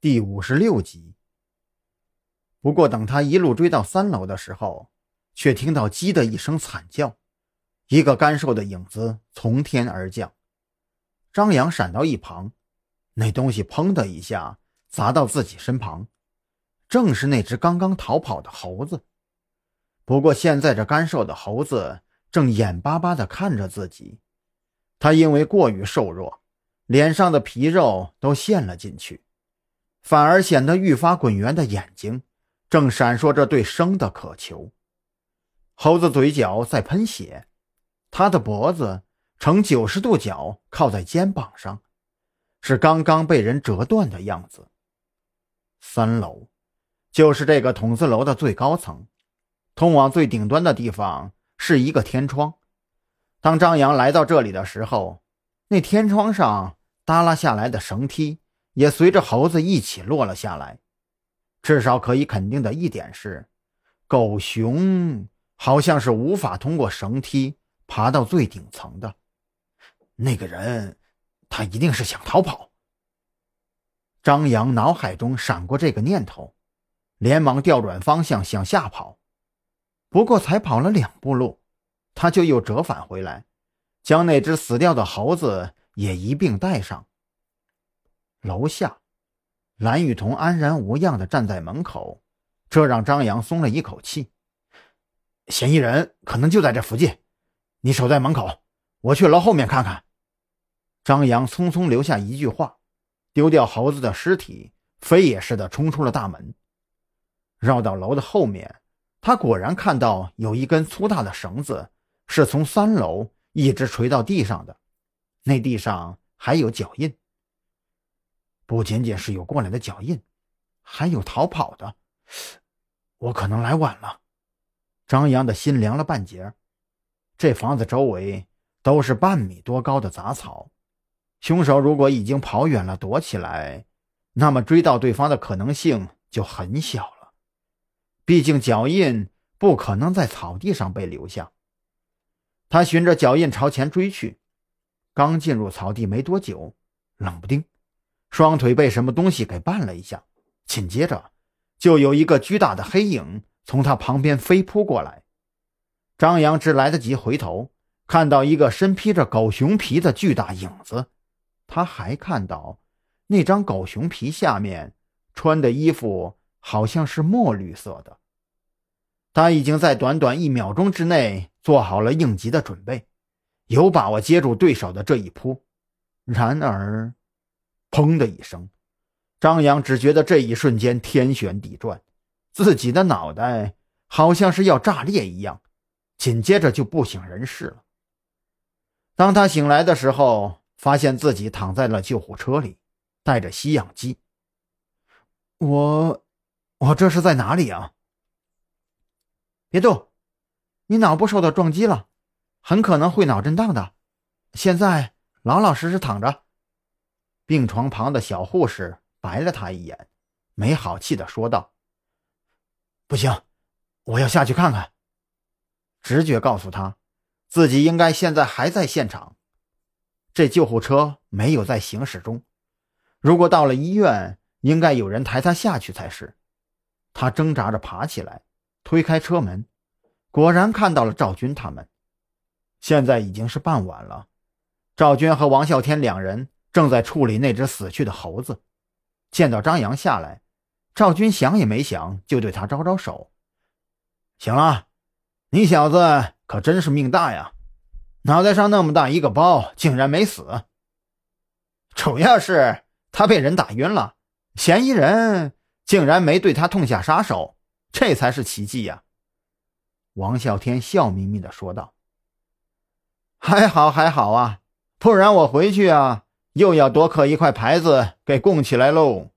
第五十六集。不过，等他一路追到三楼的时候，却听到“鸡”的一声惨叫，一个干瘦的影子从天而降。张扬闪到一旁，那东西砰的一下砸到自己身旁，正是那只刚刚逃跑的猴子。不过，现在这干瘦的猴子正眼巴巴地看着自己，他因为过于瘦弱，脸上的皮肉都陷了进去，反而显得愈发滚圆的眼睛。正闪烁着对生的渴求。猴子嘴角在喷血，他的脖子呈九十度角靠在肩膀上，是刚刚被人折断的样子。三楼就是这个筒子楼的最高层，通往最顶端的地方是一个天窗。当张扬来到这里的时候，那天窗上耷拉下来的绳梯也随着猴子一起落了下来。至少可以肯定的一点是，狗熊好像是无法通过绳梯爬到最顶层的。那个人，他一定是想逃跑。张扬脑海中闪过这个念头，连忙调转方向向下跑。不过才跑了两步路，他就又折返回来，将那只死掉的猴子也一并带上。楼下。蓝雨桐安然无恙的站在门口，这让张扬松了一口气。嫌疑人可能就在这附近，你守在门口，我去楼后面看看。张扬匆匆留下一句话，丢掉猴子的尸体，飞也似的冲出了大门。绕到楼的后面，他果然看到有一根粗大的绳子是从三楼一直垂到地上的，那地上还有脚印。不仅仅是有过来的脚印，还有逃跑的。我可能来晚了。张扬的心凉了半截。这房子周围都是半米多高的杂草，凶手如果已经跑远了躲起来，那么追到对方的可能性就很小了。毕竟脚印不可能在草地上被留下。他循着脚印朝前追去，刚进入草地没多久，冷不丁。双腿被什么东西给绊了一下，紧接着就有一个巨大的黑影从他旁边飞扑过来。张扬只来得及回头，看到一个身披着狗熊皮的巨大影子。他还看到那张狗熊皮下面穿的衣服好像是墨绿色的。他已经在短短一秒钟之内做好了应急的准备，有把握接住对手的这一扑。然而。砰的一声，张扬只觉得这一瞬间天旋地转，自己的脑袋好像是要炸裂一样，紧接着就不省人事了。当他醒来的时候，发现自己躺在了救护车里，带着吸氧机。我，我这是在哪里啊？别动，你脑部受到撞击了，很可能会脑震荡的。现在老老实实躺着。病床旁的小护士白了他一眼，没好气的说道：“不行，我要下去看看。”直觉告诉他，自己应该现在还在现场。这救护车没有在行驶中，如果到了医院，应该有人抬他下去才是。他挣扎着爬起来，推开车门，果然看到了赵军他们。现在已经是傍晚了，赵军和王啸天两人。正在处理那只死去的猴子，见到张扬下来，赵军想也没想就对他招招手：“行了，你小子可真是命大呀，脑袋上那么大一个包，竟然没死。主要是他被人打晕了，嫌疑人竟然没对他痛下杀手，这才是奇迹呀。”王啸天笑眯眯地说道：“还好还好啊，不然我回去啊。”又要多刻一块牌子给供起来喽。